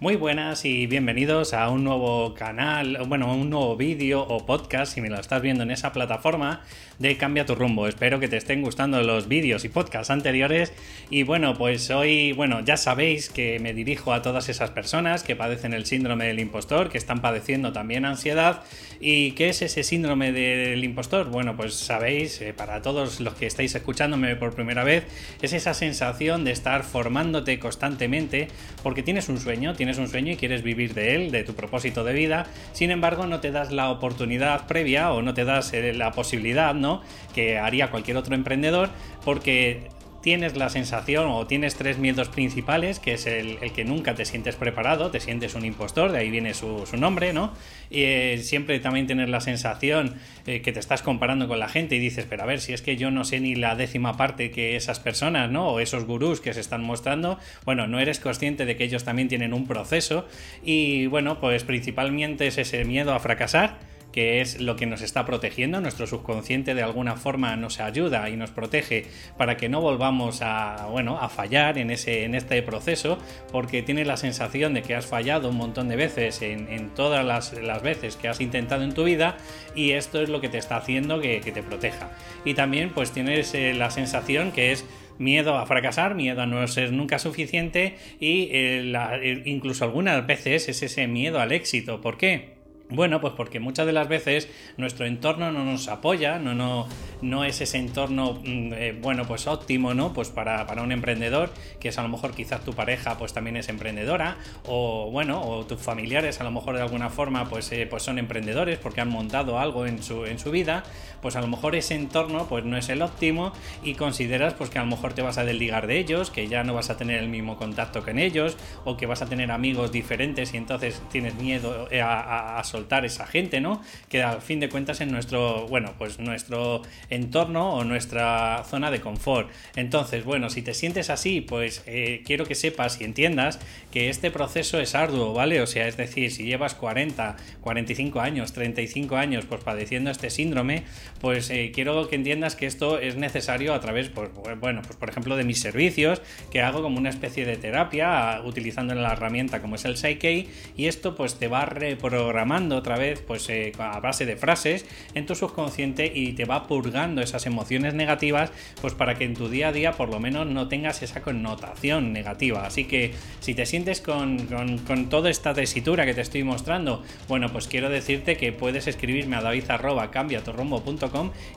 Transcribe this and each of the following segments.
Muy buenas y bienvenidos a un nuevo canal, bueno, un nuevo vídeo o podcast, si me lo estás viendo en esa plataforma, de Cambia tu rumbo. Espero que te estén gustando los vídeos y podcasts anteriores. Y bueno, pues hoy, bueno, ya sabéis que me dirijo a todas esas personas que padecen el síndrome del impostor, que están padeciendo también ansiedad. ¿Y qué es ese síndrome del impostor? Bueno, pues sabéis, eh, para todos los que estáis escuchándome por primera vez, es esa sensación de estar formándote constantemente porque tienes un sueño, tienes un sueño y quieres vivir de él, de tu propósito de vida, sin embargo no te das la oportunidad previa o no te das eh, la posibilidad, ¿no? Que haría cualquier otro emprendedor porque tienes la sensación o tienes tres miedos principales, que es el, que nunca te sientes preparado, te sientes un impostor, de ahí viene su, nombre, ¿no? Y eh, siempre también tienes la sensación eh, que te estás comparando con la gente y dices, pero a ver, si es que yo no sé ni la décima parte que esas personas, ¿no? O esos gurús que se están mostrando, bueno, no eres consciente de que ellos también tienen un proceso y bueno, pues principalmente es ese miedo a fracasar que es lo que nos está protegiendo. Nuestro subconsciente de alguna forma nos ayuda y nos protege para que no volvamos a, bueno, a fallar en, ese, en este proceso, porque tienes la sensación de que has fallado un montón de veces en, todas las, veces que has intentado en tu vida y esto es lo que te está haciendo que, te proteja. Y también pues tienes eh, la sensación que es miedo a fracasar, miedo a no ser nunca suficiente y eh, eh, incluso algunas veces es ese miedo al éxito. ¿Por qué? Bueno, pues porque muchas de las veces nuestro entorno no nos apoya, no, no, no es ese entorno, mm, eh, bueno, pues óptimo, ¿no? Pues para, un emprendedor, que es a lo mejor quizás tu pareja pues también es emprendedora, o bueno, o tus familiares a lo mejor de alguna forma pues, eh, pues son emprendedores porque han montado algo en su, en su vida, pues a lo mejor ese entorno pues no es el óptimo y consideras pues que a lo mejor te vas a desligar de ellos, que ya no vas a tener el mismo contacto con ellos, o que vas a tener amigos diferentes y entonces tienes miedo eh, a, a esa gente, ¿no? Que al fin de cuentas en nuestro, bueno, pues nuestro entorno o nuestra zona de confort. Entonces, bueno, si te sientes así, pues eh, quiero que sepas y entiendas que este proceso es arduo, ¿vale? O sea, es decir, si llevas 40, 45 años, 35 años, pues padeciendo este síndrome, pues eh, quiero que entiendas que esto es necesario a través, pues, bueno, pues por ejemplo de mis servicios, que hago como una especie de terapia utilizando la herramienta como es el Psyche, y esto pues te va reprogramando otra vez pues eh, a base de frases en tu subconsciente y te va purgando esas emociones negativas pues para que en tu día a día por lo menos no tengas esa connotación negativa. Así que si te sientes con, con, toda esta tesitura que te estoy mostrando, bueno pues quiero decirte que puedes escribirme a david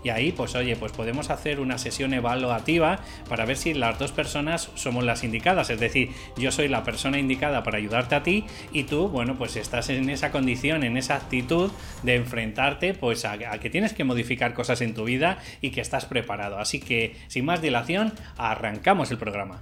y ahí pues oye pues podemos hacer una sesión evaluativa para ver si las dos personas somos las indicadas. Es decir, yo soy la persona indicada para ayudarte a ti y tú bueno pues estás en esa condición, en esa actitud de enfrentarte pues a, que tienes que modificar cosas en tu vida y que estás preparado. Así que sin más dilación, arrancamos el programa.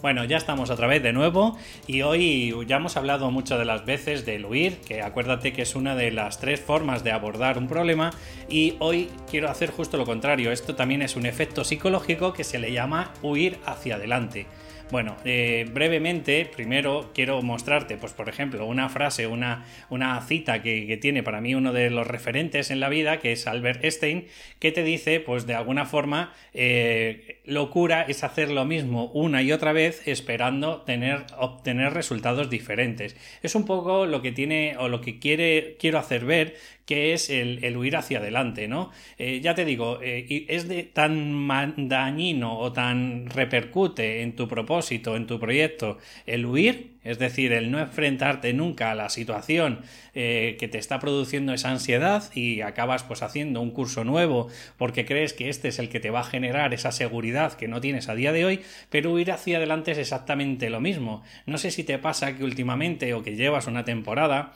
Bueno, ya estamos otra vez de nuevo y hoy ya hemos hablado mucho de las veces del huir, que acuérdate que es una de las tres formas de abordar un problema y hoy quiero hacer justo lo contrario. Esto también es un efecto psicológico que se le llama huir hacia adelante. Bueno, eh, brevemente, primero quiero mostrarte, pues por ejemplo, una frase, una, una cita que, tiene para mí uno de los referentes en la vida, que es Albert Einstein, que te dice, pues de alguna forma, eh, locura es hacer lo mismo una y otra vez esperando tener, obtener resultados diferentes. Es un poco lo que tiene o lo que quiere, quiero hacer ver que es el, huir hacia adelante, ¿no? Eh, ya te digo, eh, es de tan dañino o tan repercute en tu propósito, en tu proyecto, el huir, es decir, el no enfrentarte nunca a la situación eh, que te está produciendo esa ansiedad y acabas pues haciendo un curso nuevo porque crees que este es el que te va a generar esa seguridad que no tienes a día de hoy, pero huir hacia adelante es exactamente lo mismo. No sé si te pasa que últimamente o que llevas una temporada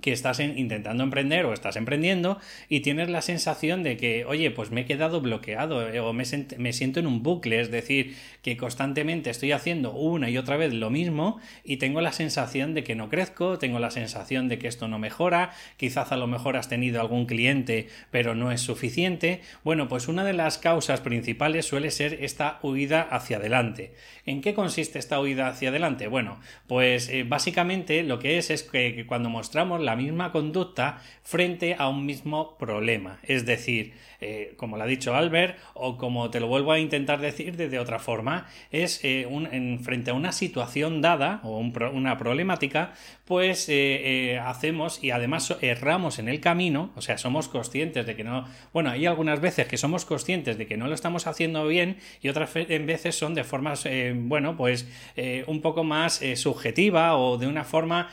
que estás intentando emprender o estás emprendiendo y tienes la sensación de que, oye, pues me he quedado bloqueado eh, o me, me, siento en un bucle, es decir, que constantemente estoy haciendo una y otra vez lo mismo y tengo la sensación de que no crezco, tengo la sensación de que esto no mejora, quizás a lo mejor has tenido algún cliente pero no es suficiente. Bueno, pues una de las causas principales suele ser esta huida hacia adelante. ¿En qué consiste esta huida hacia adelante? Bueno, pues eh, básicamente lo que es es que cuando mostramos la misma conducta frente a un mismo problema. Es decir, eh, como lo ha dicho Albert, o como te lo vuelvo a intentar decir de, otra forma, es eh, un, frente a una situación dada o una problemática, pues eh, hacemos y además erramos en el camino, o sea, somos conscientes de que no, bueno, hay algunas veces que somos conscientes de que no lo estamos haciendo bien y otras veces son de formas, bueno, pues un poco más subjetiva o de una forma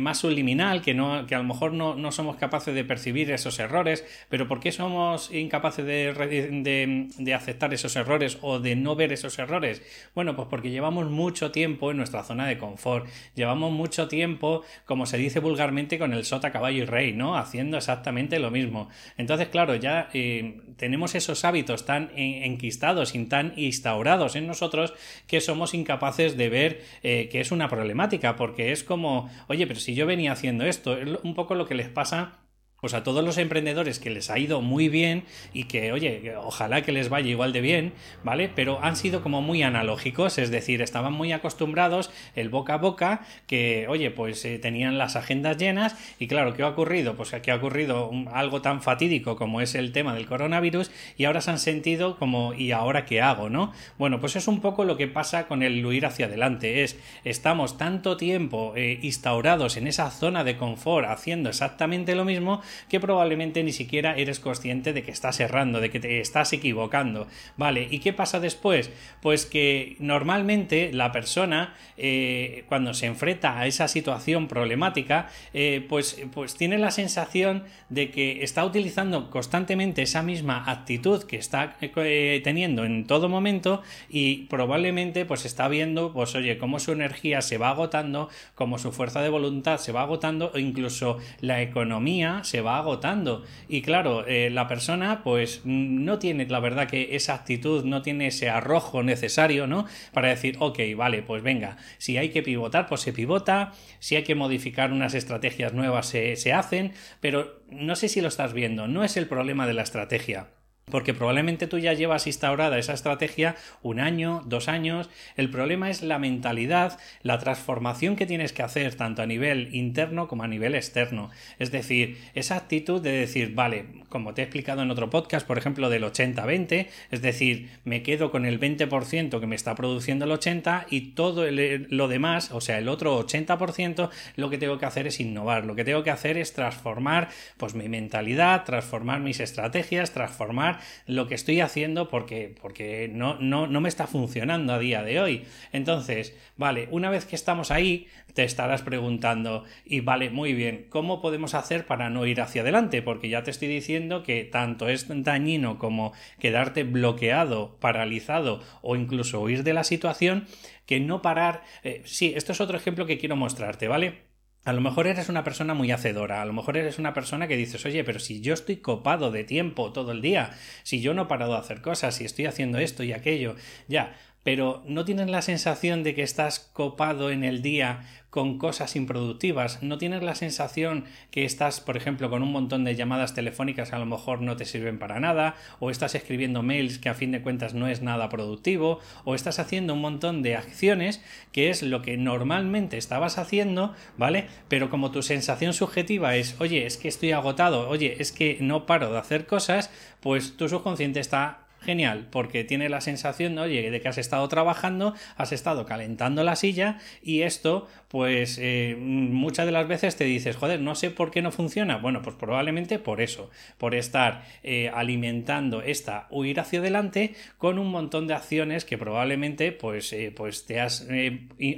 más subliminal que, no, que a lo mejor no, no somos capaces de percibir esos errores, pero ¿por qué somos incapaces de, de, aceptar esos errores o de no ver esos errores? Bueno, pues porque llevamos mucho tiempo en nuestra zona de confort, llevamos mucho tiempo, como se dice vulgarmente, con el sota, caballo y rey, ¿no? Haciendo exactamente lo mismo. Entonces, claro, ya eh, tenemos esos hábitos tan enquistados y tan instaurados en nosotros que somos incapaces de ver eh, que es una problemática, porque es como, oye, pero si yo venía haciendo esto, es un poco lo que les pasa pues a todos los emprendedores que les ha ido muy bien y que, oye, ojalá que les vaya igual de bien, ¿vale? Pero han sido como muy analógicos, es decir, estaban muy acostumbrados el boca a boca, que, oye, pues eh, tenían las agendas llenas y claro, ¿qué ha ocurrido? Pues aquí ha ocurrido algo tan fatídico como es el tema del coronavirus y ahora se han sentido como, ¿y ahora qué hago, no? Bueno, pues es un poco lo que pasa con el huir hacia adelante, es, estamos tanto tiempo eh, instaurados en esa zona de confort haciendo exactamente lo mismo, que probablemente ni siquiera eres consciente de que estás errando, de que te estás equivocando. ¿Vale? ¿Y qué pasa después? Pues que normalmente la persona, eh, cuando se enfrenta a esa situación problemática, eh, pues, pues tiene la sensación de que está utilizando constantemente esa misma actitud que está eh, teniendo en todo momento y probablemente pues está viendo, pues oye, cómo su energía se va agotando, cómo su fuerza de voluntad se va agotando o incluso la economía se va agotando. Y claro, eh, la persona pues no tiene la verdad que esa actitud, no tiene ese arrojo necesario, ¿no? Para decir, ok, vale, pues venga, si hay que pivotar, pues se pivota, si hay que modificar unas estrategias nuevas se, se hacen, pero no sé si lo estás viendo, no es el problema de la estrategia. Porque probablemente tú ya llevas instaurada esa estrategia un año, dos años. El problema es la mentalidad, la transformación que tienes que hacer tanto a nivel interno como a nivel externo. Es decir, esa actitud de decir, vale, como te he explicado en otro podcast, por ejemplo, del 80-20, es decir, me quedo con el 20% que me está produciendo el 80% y todo lo demás, o sea, el otro 80%, lo que tengo que hacer es innovar, lo que tengo que hacer es transformar pues mi mentalidad, transformar mis estrategias, transformar lo que estoy haciendo porque, porque no, no, no me está funcionando a día de hoy. Entonces, vale, una vez que estamos ahí, te estarás preguntando, y vale, muy bien, ¿cómo podemos hacer para no ir hacia adelante? Porque ya te estoy diciendo que tanto es dañino como quedarte bloqueado, paralizado o incluso huir de la situación, que no parar. Eh, sí, esto es otro ejemplo que quiero mostrarte, ¿vale? A lo mejor eres una persona muy hacedora, a lo mejor eres una persona que dices, oye, pero si yo estoy copado de tiempo todo el día, si yo no he parado de hacer cosas, si estoy haciendo esto y aquello, ya, pero no tienes la sensación de que estás copado en el día con cosas improductivas, no tienes la sensación que estás, por ejemplo, con un montón de llamadas telefónicas que a lo mejor no te sirven para nada, o estás escribiendo mails que a fin de cuentas no es nada productivo, o estás haciendo un montón de acciones que es lo que normalmente estabas haciendo, ¿vale? Pero como tu sensación subjetiva es, oye, es que estoy agotado, oye, es que no paro de hacer cosas, pues tu subconsciente está Genial, porque tiene la sensación, oye, de que has estado trabajando, has estado calentando la silla y esto, pues eh, muchas de las veces te dices, joder, no sé por qué no funciona. Bueno, pues probablemente por eso, por estar eh, alimentando esta huir hacia adelante con un montón de acciones que probablemente pues, eh, pues te has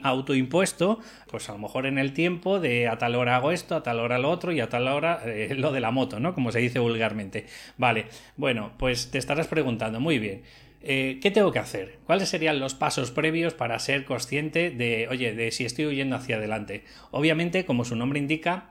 autoimpuesto, pues a lo mejor en el tiempo de a tal hora hago esto, a tal hora lo otro y a tal hora lo de la moto, ¿no? Como se dice vulgarmente. Vale, bueno, pues te estarás preguntando, muy bien. Eh, ¿Qué tengo que hacer? ¿Cuáles serían los pasos previos para ser consciente de, oye, de si estoy huyendo hacia adelante? Obviamente, como su nombre indica,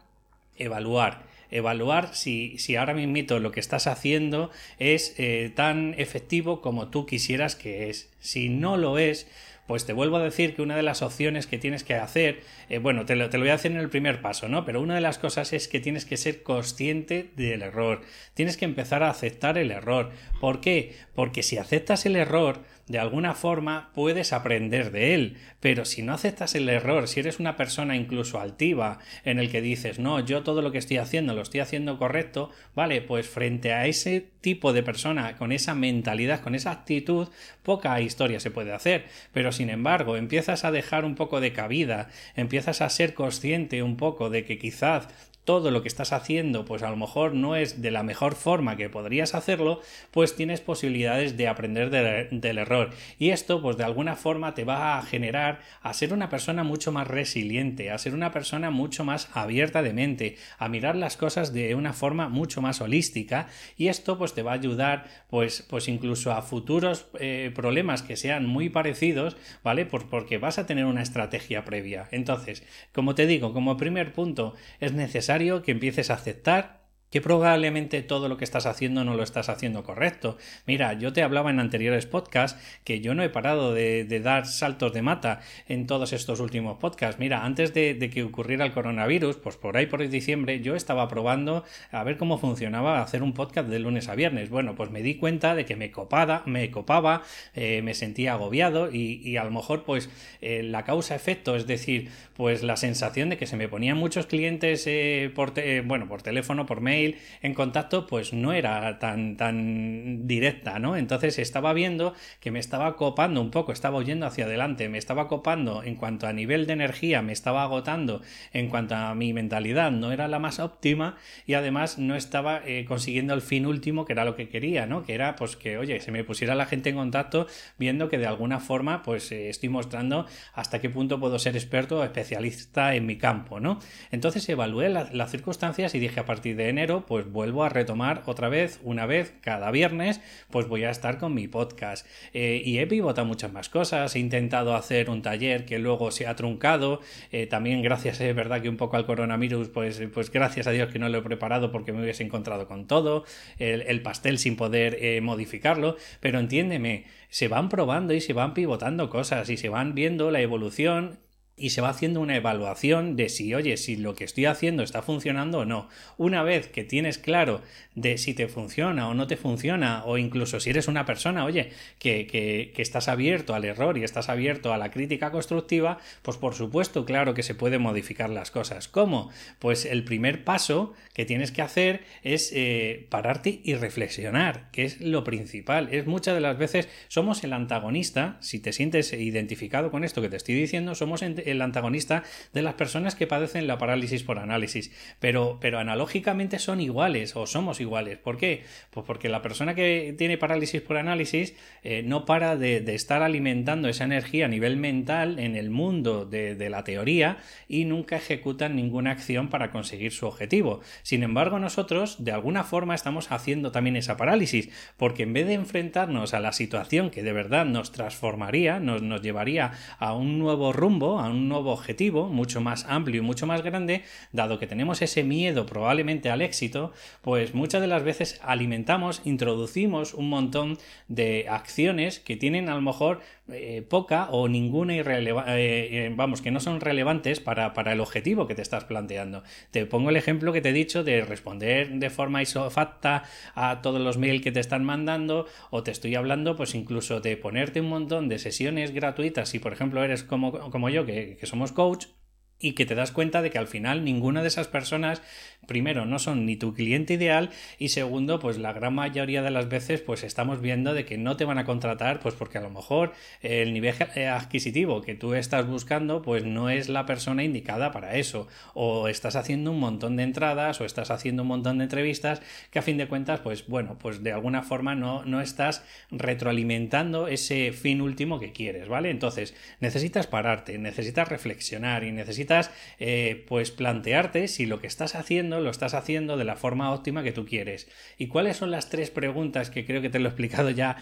evaluar. Evaluar si, si ahora mismo lo que estás haciendo es eh, tan efectivo como tú quisieras que es. Si no lo es, pues te vuelvo a decir que una de las opciones que tienes que hacer, eh, bueno, te lo, te lo voy a hacer en el primer paso, ¿no? Pero una de las cosas es que tienes que ser consciente del error, tienes que empezar a aceptar el error. ¿Por qué? Porque si aceptas el error, de alguna forma puedes aprender de él, pero si no aceptas el error, si eres una persona incluso altiva en el que dices, no, yo todo lo que estoy haciendo lo estoy haciendo correcto, vale, pues frente a ese tipo de persona con esa mentalidad, con esa actitud, poca historia se puede hacer, pero sin embargo empiezas a dejar un poco de cabida, empiezas a ser consciente un poco de que quizás todo lo que estás haciendo, pues a lo mejor no es de la mejor forma que podrías hacerlo, pues tienes posibilidades de aprender del error. Y esto, pues de alguna forma te va a generar a ser una persona mucho más resiliente, a ser una persona mucho más abierta de mente, a mirar las cosas de una forma mucho más holística. Y esto, pues te va a ayudar, pues, pues incluso a futuros eh, problemas que sean muy parecidos, ¿vale? porque vas a tener una estrategia previa. Entonces, como te digo, como primer punto, es necesario que empieces a aceptar que probablemente todo lo que estás haciendo no lo estás haciendo correcto. Mira, yo te hablaba en anteriores podcasts que yo no he parado de, dar saltos de mata en todos estos últimos podcasts. Mira, antes de, que ocurriera el coronavirus, pues por ahí por diciembre yo estaba probando a ver cómo funcionaba hacer un podcast de lunes a viernes. Bueno, pues me di cuenta de que me copada, me copaba, eh, me sentía agobiado y, a lo mejor pues eh, la causa-efecto, es decir, pues la sensación de que se me ponían muchos clientes eh, bueno, por teléfono, por mail, en contacto, pues no era tan, tan directa, ¿no? Entonces estaba viendo que me estaba copando un poco, estaba oyendo hacia adelante, me estaba copando en cuanto a nivel de energía, me estaba agotando en cuanto a mi mentalidad, no era la más óptima y además no estaba eh, consiguiendo el fin último que era lo que quería, ¿no? Que era pues que, oye, se me pusiera la gente en contacto viendo que de alguna forma pues eh, estoy mostrando hasta qué punto puedo ser experto o especialista en mi campo, ¿no? Entonces evalué las circunstancias y dije a partir de enero pues vuelvo a retomar otra vez, una vez cada viernes, pues voy a estar con mi podcast. Eh, y he pivotado muchas más cosas, he intentado hacer un taller que luego se ha truncado, eh, también gracias, es verdad que un poco al coronavirus, pues, pues gracias a Dios que no lo he preparado porque me hubiese encontrado con todo, el, pastel sin poder eh, modificarlo, pero entiéndeme, se van probando y se van pivotando cosas y se van viendo la evolución y se va haciendo una evaluación de si, oye, si lo que estoy haciendo está funcionando o no. Una vez que tienes claro de si te funciona o no te funciona, o incluso si eres una persona, oye, que, que, que estás abierto al error y estás abierto a la crítica constructiva, pues por supuesto, claro que se puede modificar las cosas. ¿Cómo? Pues el primer paso que tienes que hacer es eh, pararte y reflexionar, que es lo principal. Es muchas de las veces somos el antagonista, si te sientes identificado con esto que te estoy diciendo, somos el antagonista de las personas que padecen la parálisis por análisis. Pero, pero analógicamente son iguales o somos iguales. ¿Por qué? Pues porque la persona que tiene parálisis por análisis eh, no para de, estar alimentando esa energía a nivel mental en el mundo de, la teoría y nunca ejecutan ninguna acción para conseguir su objetivo. Sin embargo, nosotros de alguna forma estamos haciendo también esa parálisis, porque en vez de enfrentarnos a la situación que de verdad nos transformaría, nos, nos llevaría a un nuevo rumbo, a un un nuevo objetivo mucho más amplio y mucho más grande, dado que tenemos ese miedo probablemente al éxito, pues muchas de las veces alimentamos, introducimos un montón de acciones que tienen a lo mejor eh, poca o ninguna irrelevante, eh, eh, vamos, que no son relevantes para, para, el objetivo que te estás planteando. Te pongo el ejemplo que te he dicho de responder de forma isofacta a todos los mails que te están mandando o te estoy hablando pues incluso de ponerte un montón de sesiones gratuitas si por ejemplo eres como, como yo que que, somos coach y que te das cuenta de que al final ninguna de esas personas primero no son ni tu cliente ideal y segundo pues la gran mayoría de las veces pues estamos viendo de que no te van a contratar pues porque a lo mejor el nivel adquisitivo que tú estás buscando pues no es la persona indicada para eso. O estás haciendo un montón de entradas o estás haciendo un montón de entrevistas que a fin de cuentas pues bueno pues de alguna forma no, no estás retroalimentando ese fin último que quieres vale entonces necesitas pararte necesitas reflexionar y necesitas eh, pues plantearte si lo que estás haciendo lo estás haciendo de la forma óptima que tú quieres. ¿Y cuáles son las tres preguntas que creo que te lo he explicado ya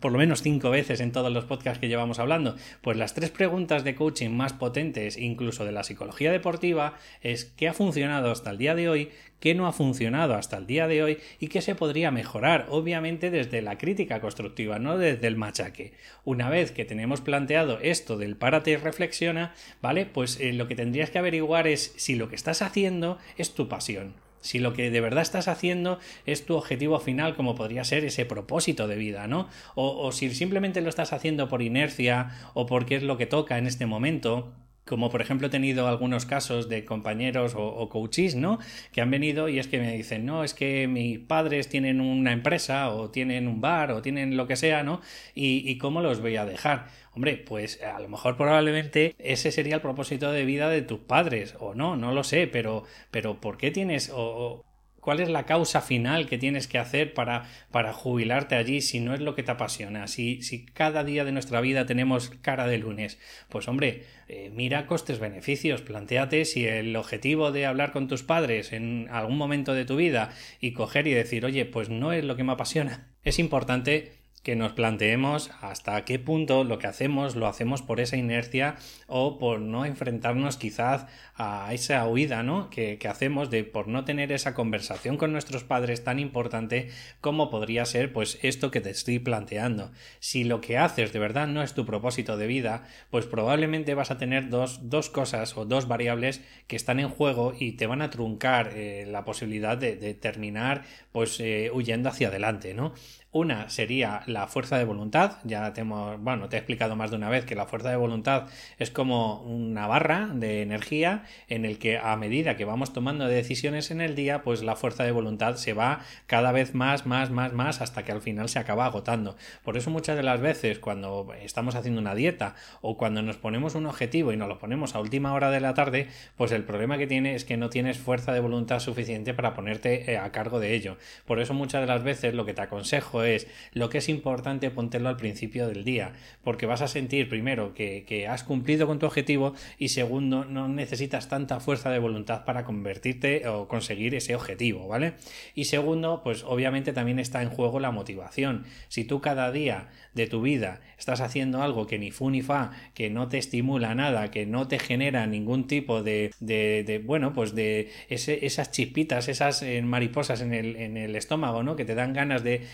por lo menos cinco veces en todos los podcasts que llevamos hablando? Pues las tres preguntas de coaching más potentes, incluso de la psicología deportiva, es ¿qué ha funcionado hasta el día de hoy? qué no ha funcionado hasta el día de hoy y qué se podría mejorar, obviamente desde la crítica constructiva, no desde el machaque. Una vez que tenemos planteado esto del párate y reflexiona, ¿vale? Pues eh, lo que tendrías que averiguar es si lo que estás haciendo es tu pasión. Si lo que de verdad estás haciendo es tu objetivo final, como podría ser ese propósito de vida, ¿no? O, si simplemente lo estás haciendo por inercia o porque es lo que toca en este momento, como por ejemplo he tenido algunos casos de compañeros o, coaches, ¿no? Que han venido y es que me dicen, no, es que mis padres tienen una empresa o tienen un bar o tienen lo que sea, ¿no? Y cómo los voy a dejar. Hombre, pues a lo mejor probablemente ese sería el propósito de vida de tus padres, o no, no lo sé, pero, pero ¿por qué tienes, o, ¿Cuál es la causa final que tienes que hacer para, para jubilarte allí si no es lo que te apasiona? Si, si cada día de nuestra vida tenemos cara de lunes, pues hombre, eh, mira costes-beneficios, planteate si el objetivo de hablar con tus padres en algún momento de tu vida y coger y decir, oye, pues no es lo que me apasiona, es importante que nos planteemos hasta qué punto lo que hacemos lo hacemos por esa inercia o por no enfrentarnos quizás a esa huida ¿no? que, hacemos de por no tener esa conversación con nuestros padres tan importante como podría ser pues esto que te estoy planteando. Si lo que haces de verdad no es tu propósito de vida, pues probablemente vas a tener dos, cosas o dos variables que están en juego y te van a truncar eh, la posibilidad de, terminar pues eh, huyendo hacia adelante, ¿no? Una sería la fuerza de voluntad. Ya te bueno, te he explicado más de una vez que la fuerza de voluntad es como una barra de energía en el que a medida que vamos tomando decisiones en el día, pues la fuerza de voluntad se va cada vez más, más, más, más hasta que al final se acaba agotando. Por eso muchas de las veces cuando estamos haciendo una dieta o cuando nos ponemos un objetivo y nos lo ponemos a última hora de la tarde, pues el problema que tiene es que no tienes fuerza de voluntad suficiente para ponerte eh, a cargo de ello. Por eso muchas de las veces lo que te aconsejo es lo que es importante póntelo al principio del día, porque vas a sentir primero que, has cumplido con tu objetivo y segundo, no necesitas tanta fuerza de voluntad para convertirte o conseguir ese objetivo, ¿vale? Y segundo, pues obviamente también está en juego la motivación. Si tú cada día de tu vida estás haciendo algo que ni fu ni fa, que no te estimula nada, que no te genera ningún tipo de, bueno, pues de esas chispitas, esas eh, mariposas en el, estómago, ¿no? Que te dan ganas de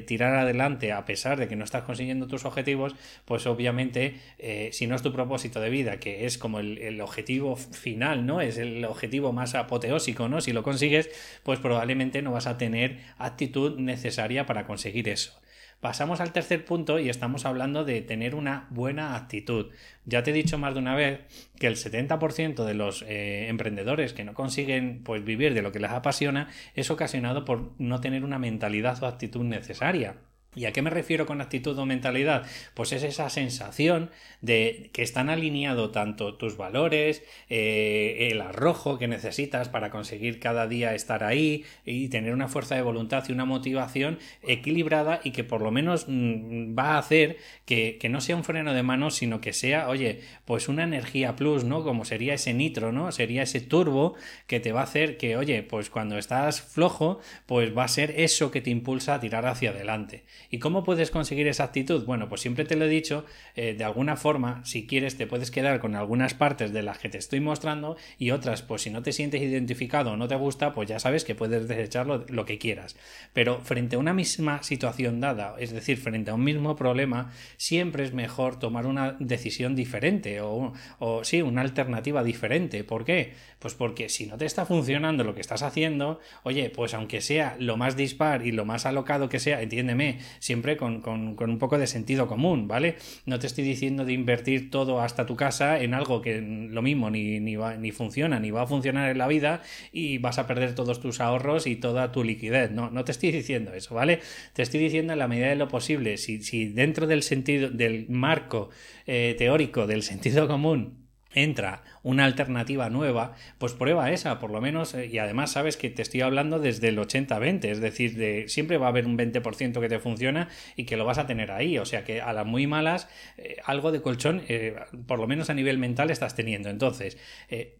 tirar adelante a pesar de que no estás consiguiendo tus objetivos, pues obviamente eh, si no es tu propósito de vida, que es como el, objetivo final, ¿no? Es el objetivo más apoteósico, ¿no? Si lo consigues, pues probablemente no vas a tener actitud necesaria para conseguir eso. Pasamos al tercer punto y estamos hablando de tener una buena actitud. Ya te he dicho más de una vez que el 70% de los eh, emprendedores que no consiguen pues, vivir de lo que les apasiona es ocasionado por no tener una mentalidad o actitud necesaria. ¿Y a qué me refiero con actitud o mentalidad? Pues es esa sensación de que están alineados tanto tus valores, eh, el arrojo que necesitas para conseguir cada día estar ahí y tener una fuerza de voluntad y una motivación equilibrada y que por lo menos mm, va a hacer que, que, no sea un freno de mano, sino que sea, oye, pues una energía plus, ¿no? Como sería ese nitro, ¿no? Sería ese turbo que te va a hacer que, oye, pues cuando estás flojo, pues va a ser eso que te impulsa a tirar hacia adelante. ¿Y cómo puedes conseguir esa actitud? Bueno, pues siempre te lo he dicho, eh, de alguna forma, si quieres, te puedes quedar con algunas partes de las que te estoy mostrando y otras, pues si no te sientes identificado o no te gusta, pues ya sabes que puedes desecharlo lo que quieras. Pero frente a una misma situación dada, es decir, frente a un mismo problema, siempre es mejor tomar una decisión diferente o, o sí, una alternativa diferente. ¿Por qué? Pues porque si no te está funcionando lo que estás haciendo, oye, pues aunque sea lo más dispar y lo más alocado que sea, entiéndeme, siempre con, un poco de sentido común, ¿vale? No te estoy diciendo de invertir todo hasta tu casa en algo que lo mismo ni, ni, va, ni funciona, ni va a funcionar en la vida y vas a perder todos tus ahorros y toda tu liquidez. No, no te estoy diciendo eso, ¿vale? Te estoy diciendo en la medida de lo posible, si, si dentro del sentido, del marco eh, teórico del sentido común, entra una alternativa nueva, pues prueba esa, por lo menos, eh, y además sabes que te estoy hablando desde el 80-20, es decir, de, siempre va a haber un 20% que te funciona y que lo vas a tener ahí, o sea que a las muy malas, eh, algo de colchón, eh, por lo menos a nivel mental, estás teniendo. Entonces,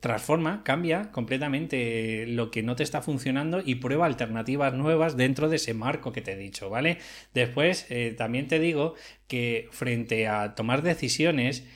transforma, cambia completamente lo que no te está funcionando y prueba alternativas nuevas dentro de ese marco que te he dicho, ¿vale? Después, también te digo que frente a tomar decisiones,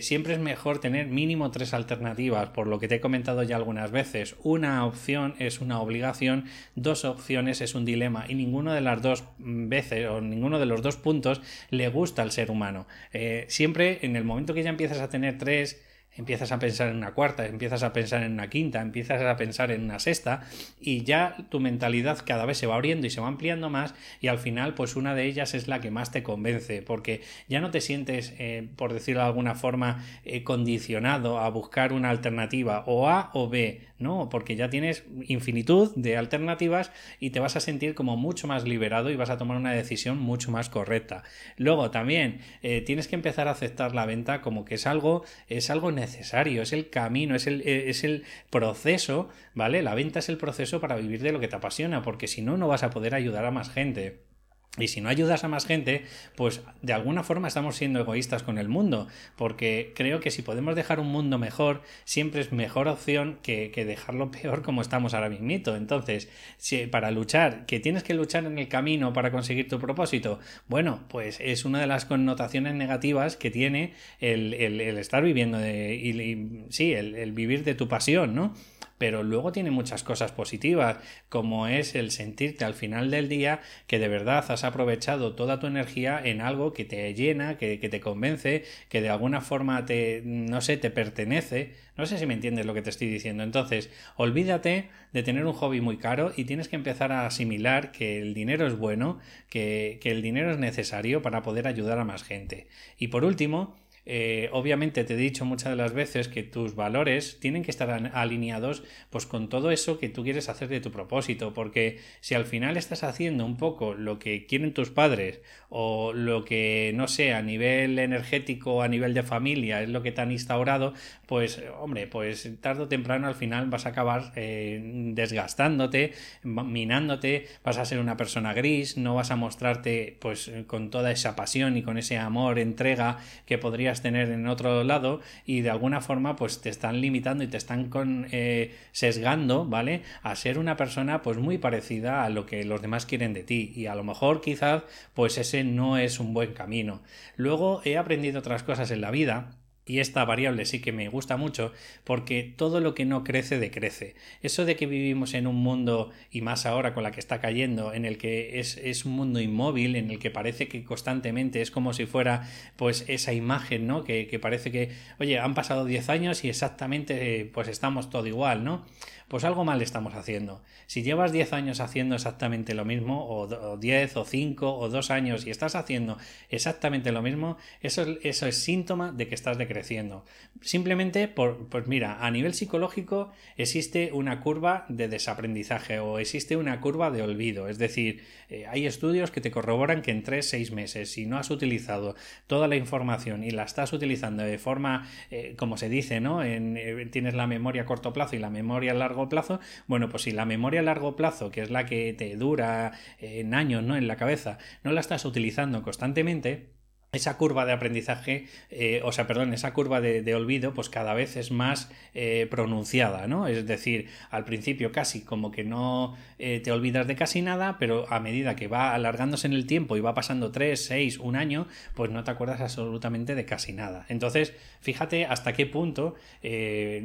siempre es mejor tener mínimo tres alternativas, por lo que te he comentado ya algunas veces. Una opción es una obligación, dos opciones es un dilema y ninguno de las dos veces o ninguno de los dos puntos le gusta al ser humano. Eh, siempre en el momento que ya empiezas a tener tres empiezas a pensar en una cuarta, empiezas a pensar en una quinta, empiezas a pensar en una sexta y ya tu mentalidad cada vez se va abriendo y se va ampliando más y al final pues una de ellas es la que más te convence porque ya no te sientes, eh, por decirlo de alguna forma, eh, condicionado a buscar una alternativa o A o B, ¿no? Porque ya tienes infinitud de alternativas y te vas a sentir como mucho más liberado y vas a tomar una decisión mucho más correcta. Luego también eh, tienes que empezar a aceptar la venta como que es algo, es algo necesario necesario, es el camino, es el, eh, es el proceso, ¿vale? La venta es el proceso para vivir de lo que te apasiona, porque si no, no vas a poder ayudar a más gente. Y si no ayudas a más gente, pues de alguna forma estamos siendo egoístas con el mundo, porque creo que si podemos dejar un mundo mejor, siempre es mejor opción que, dejarlo peor como estamos ahora mismo. Entonces, si para luchar, que tienes que luchar en el camino para conseguir tu propósito, bueno, pues es una de las connotaciones negativas que tiene el, estar viviendo, de, y, sí, el vivir de tu pasión, ¿no? Pero luego tiene muchas cosas positivas, como es el sentirte al final del día que de verdad has aprovechado toda tu energía en algo que te llena, que, te convence, que de alguna forma te, no sé, te pertenece. No sé si me entiendes lo que te estoy diciendo. Entonces, olvídate de tener un hobby muy caro y tienes que empezar a asimilar que el dinero es bueno, que, que el dinero es necesario para poder ayudar a más gente. Y por último, eh, obviamente te he dicho muchas de las veces que tus valores tienen que estar alineados pues con todo eso que tú quieres hacer de tu propósito, porque si al final estás haciendo un poco lo que quieren tus padres o lo que no sé a nivel energético, a nivel de familia es lo que te han instaurado, pues hombre, pues tarde o temprano al final vas a acabar eh, desgastándote, minándote, vas a ser una persona gris, no vas a mostrarte pues con toda esa pasión y con ese amor, entrega que podrías tener en otro lado y de alguna forma pues te están limitando y te están con, eh, sesgando, ¿vale? A ser una persona pues muy parecida a lo que los demás quieren de ti y a lo mejor quizás pues ese no es un buen camino. Luego he aprendido otras cosas en la vida y esta variable sí que me gusta mucho porque todo lo que no crece decrece. Eso de que vivimos en un mundo, y más ahora con la que está cayendo, en el que es, es, un mundo inmóvil, en el que parece que constantemente es como si fuera pues esa imagen, ¿no? Que, que parece que, oye, han pasado 10 años y exactamente pues estamos todo igual, ¿no? Pues algo mal estamos haciendo. Si llevas 10 años haciendo exactamente lo mismo, o 10 o 5 o 2 años y estás haciendo exactamente lo mismo, eso, eso es síntoma de que estás decreciendo. Simplemente, por, pues mira, a nivel psicológico existe una curva de desaprendizaje o existe una curva de olvido. Es decir, eh, hay estudios que te corroboran que en 3-6 meses, si no has utilizado toda la información y la estás utilizando de forma, eh, como se dice, ¿no? En, eh, tienes la memoria a corto plazo y la memoria a largo plazo, bueno, pues si la memoria a largo plazo, que es la que te dura en años, ¿no? En la cabeza, no la estás utilizando constantemente, esa curva de aprendizaje, eh, o sea, perdón, esa curva de, olvido, pues cada vez es más eh, pronunciada, ¿no? Es decir, al principio casi como que no eh, te olvidas de casi nada, pero a medida que va alargándose en el tiempo y va pasando 3, 6, un año, pues no te acuerdas absolutamente de casi nada. Entonces, fíjate hasta qué punto,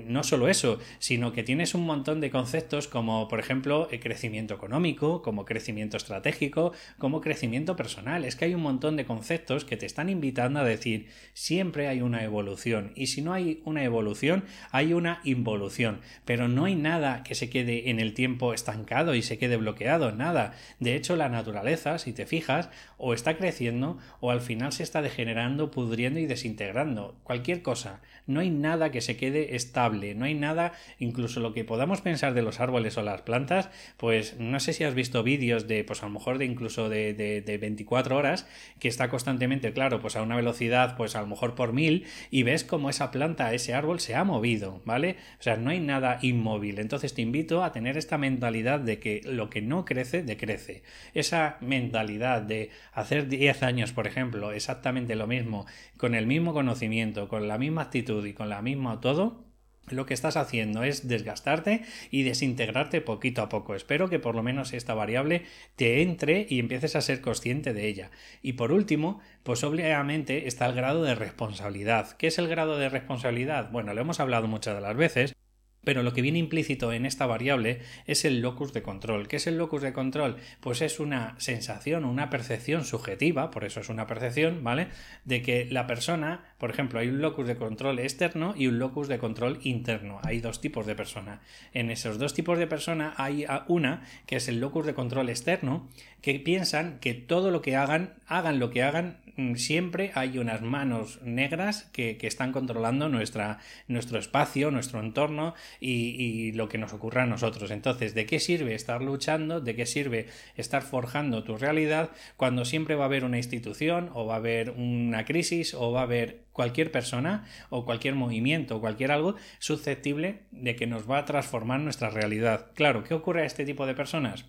no solo eso, sino que tienes un montón de conceptos como, por ejemplo, crecimiento económico, como crecimiento estratégico, como crecimiento personal. Es que hay un montón de conceptos que te están están invitando a decir siempre hay una evolución y si no hay una evolución hay una involución, pero no hay nada que se quede en el tiempo estancado y se quede bloqueado, nada. De hecho la naturaleza, si te fijas, o está creciendo o al final se está degenerando, pudriendo y desintegrando. Cualquier cosa. No hay nada que se quede estable, no hay nada, incluso lo que podamos pensar de los árboles o las plantas, pues no sé si has visto vídeos de, pues a lo mejor de incluso de, de, de 24 horas, que está constantemente, claro, pues a una velocidad, pues a lo mejor por mil, y ves cómo esa planta, ese árbol se ha movido, ¿vale? O sea, no hay nada inmóvil. Entonces te invito a tener esta mentalidad de que lo que no crece, decrece. Esa mentalidad de hacer 10 años, por ejemplo, exactamente lo mismo, con el mismo conocimiento, con la misma actitud y con la misma todo, lo que estás haciendo es desgastarte y desintegrarte poquito a poco. Espero que por lo menos esta variable te entre y empieces a ser consciente de ella. Y por último, pues obviamente está el grado de responsabilidad. ¿Qué es el grado de responsabilidad? Bueno, lo hemos hablado muchas de las veces, pero lo que viene implícito en esta variable es el locus de control. ¿Qué es el locus de control? Pues es una sensación, una percepción subjetiva, por eso es una percepción, ¿vale? De que la persona, por ejemplo, hay un locus de control externo y un locus de control interno. Hay dos tipos de persona. En esos dos tipos de persona hay una que es el locus de control externo, que piensan que todo lo que hagan, hagan lo que hagan, mm, siempre hay unas manos negras que, están controlando nuestra, nuestro espacio, nuestro entorno y, lo que nos ocurra a nosotros. Entonces, ¿de qué sirve estar luchando? ¿De qué sirve estar forjando tu realidad cuando siempre va a haber una institución o va a haber una crisis o va a haber cualquier persona o cualquier movimiento o cualquier algo susceptible de que nos va a transformar nuestra realidad? Claro, ¿qué ocurre a este tipo de personas?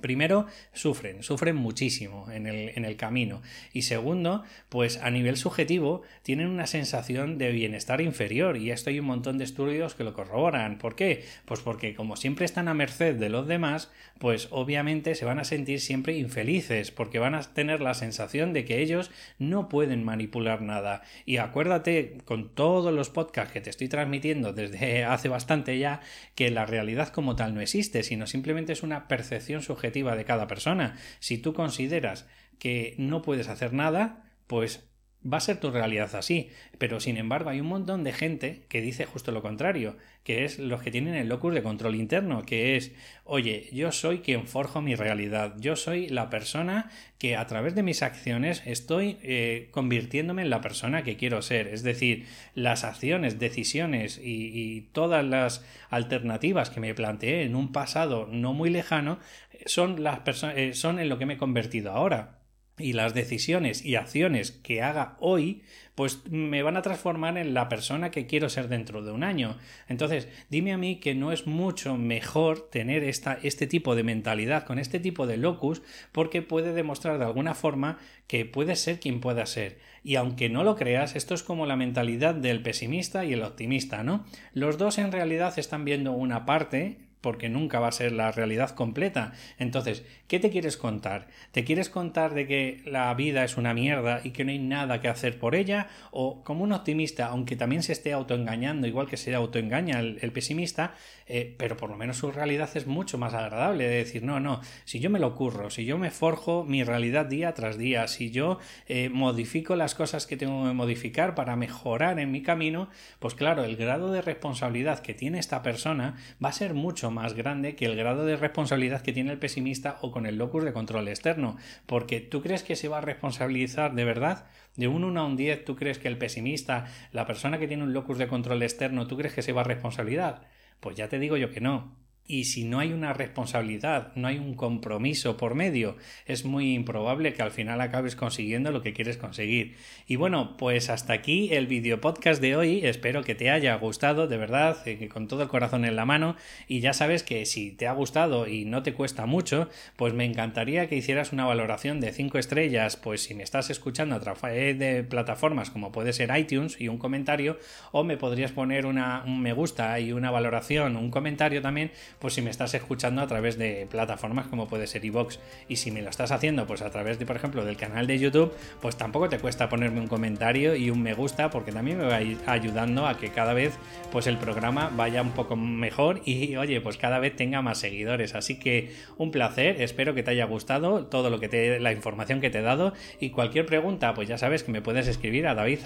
Primero, sufren, sufren muchísimo en el, en el, camino. Y segundo, pues a nivel subjetivo tienen una sensación de bienestar inferior. Y esto hay un montón de estudios que lo corroboran. ¿Por qué? Pues porque como siempre están a merced de los demás, pues obviamente se van a sentir siempre infelices, porque van a tener la sensación de que ellos no pueden manipular nada. Y acuérdate con todos los podcasts que te estoy transmitiendo desde hace bastante ya, que la realidad como tal no existe, sino simplemente es una percepción subjetiva de cada persona. Si tú consideras que no puedes hacer nada, pues va a ser tu realidad así. Pero sin embargo hay un montón de gente que dice justo lo contrario, que es los que tienen el locus de control interno, que es, oye, yo soy quien forjo mi realidad, yo soy la persona que a través de mis acciones estoy eh, convirtiéndome en la persona que quiero ser. Es decir, las acciones, decisiones y, todas las alternativas que me planteé en un pasado no muy lejano son, las eh, son en lo que me he convertido ahora y las decisiones y acciones que haga hoy, pues me van a transformar en la persona que quiero ser dentro de un año. Entonces, dime a mí que no es mucho mejor tener esta, este tipo de mentalidad con este tipo de locus, porque puede demostrar de alguna forma que puedes ser quien pueda ser. Y aunque no lo creas, esto es como la mentalidad del pesimista y el optimista, ¿no? Los dos en realidad están viendo una parte porque nunca va a ser la realidad completa. Entonces, ¿qué te quieres contar? ¿Te quieres contar de que la vida es una mierda y que no hay nada que hacer por ella? ¿O como un optimista, aunque también se esté autoengañando, igual que se autoengaña el, pesimista, eh, pero por lo menos su realidad es mucho más agradable de decir, no, no, si yo me lo ocurro, si yo me forjo mi realidad día tras día, si yo eh, modifico las cosas que tengo que modificar para mejorar en mi camino, pues claro, el grado de responsabilidad que tiene esta persona va a ser mucho más grande que el grado de responsabilidad que tiene el pesimista o con el locus de control externo. Porque tú crees que se va a responsabilizar de verdad de un 1 a un 10, tú crees que el pesimista, la persona que tiene un locus de control externo, tú crees que se va a responsabilizar. Pues ya te digo yo que no. Y si no hay una responsabilidad, no hay un compromiso por medio, es muy improbable que al final acabes consiguiendo lo que quieres conseguir. Y bueno, pues hasta aquí el video podcast de hoy. Espero que te haya gustado, de verdad, eh, con todo el corazón en la mano. Y ya sabes que si te ha gustado y no te cuesta mucho, pues me encantaría que hicieras una valoración de 5 estrellas, pues si me estás escuchando a través de plataformas como puede ser iTunes y un comentario, o me podrías poner una, un me gusta y una valoración, un comentario también pues si me estás escuchando a través de plataformas como puede ser iVox y si me lo estás haciendo pues a través de por ejemplo del canal de YouTube pues tampoco te cuesta ponerme un comentario y un me gusta porque también me va a ir ayudando a que cada vez pues el programa vaya un poco mejor y oye pues cada vez tenga más seguidores. Así que un placer espero que te haya gustado todo lo que te la información que te he dado y cualquier pregunta pues ya sabes que me puedes escribir a david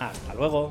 hasta luego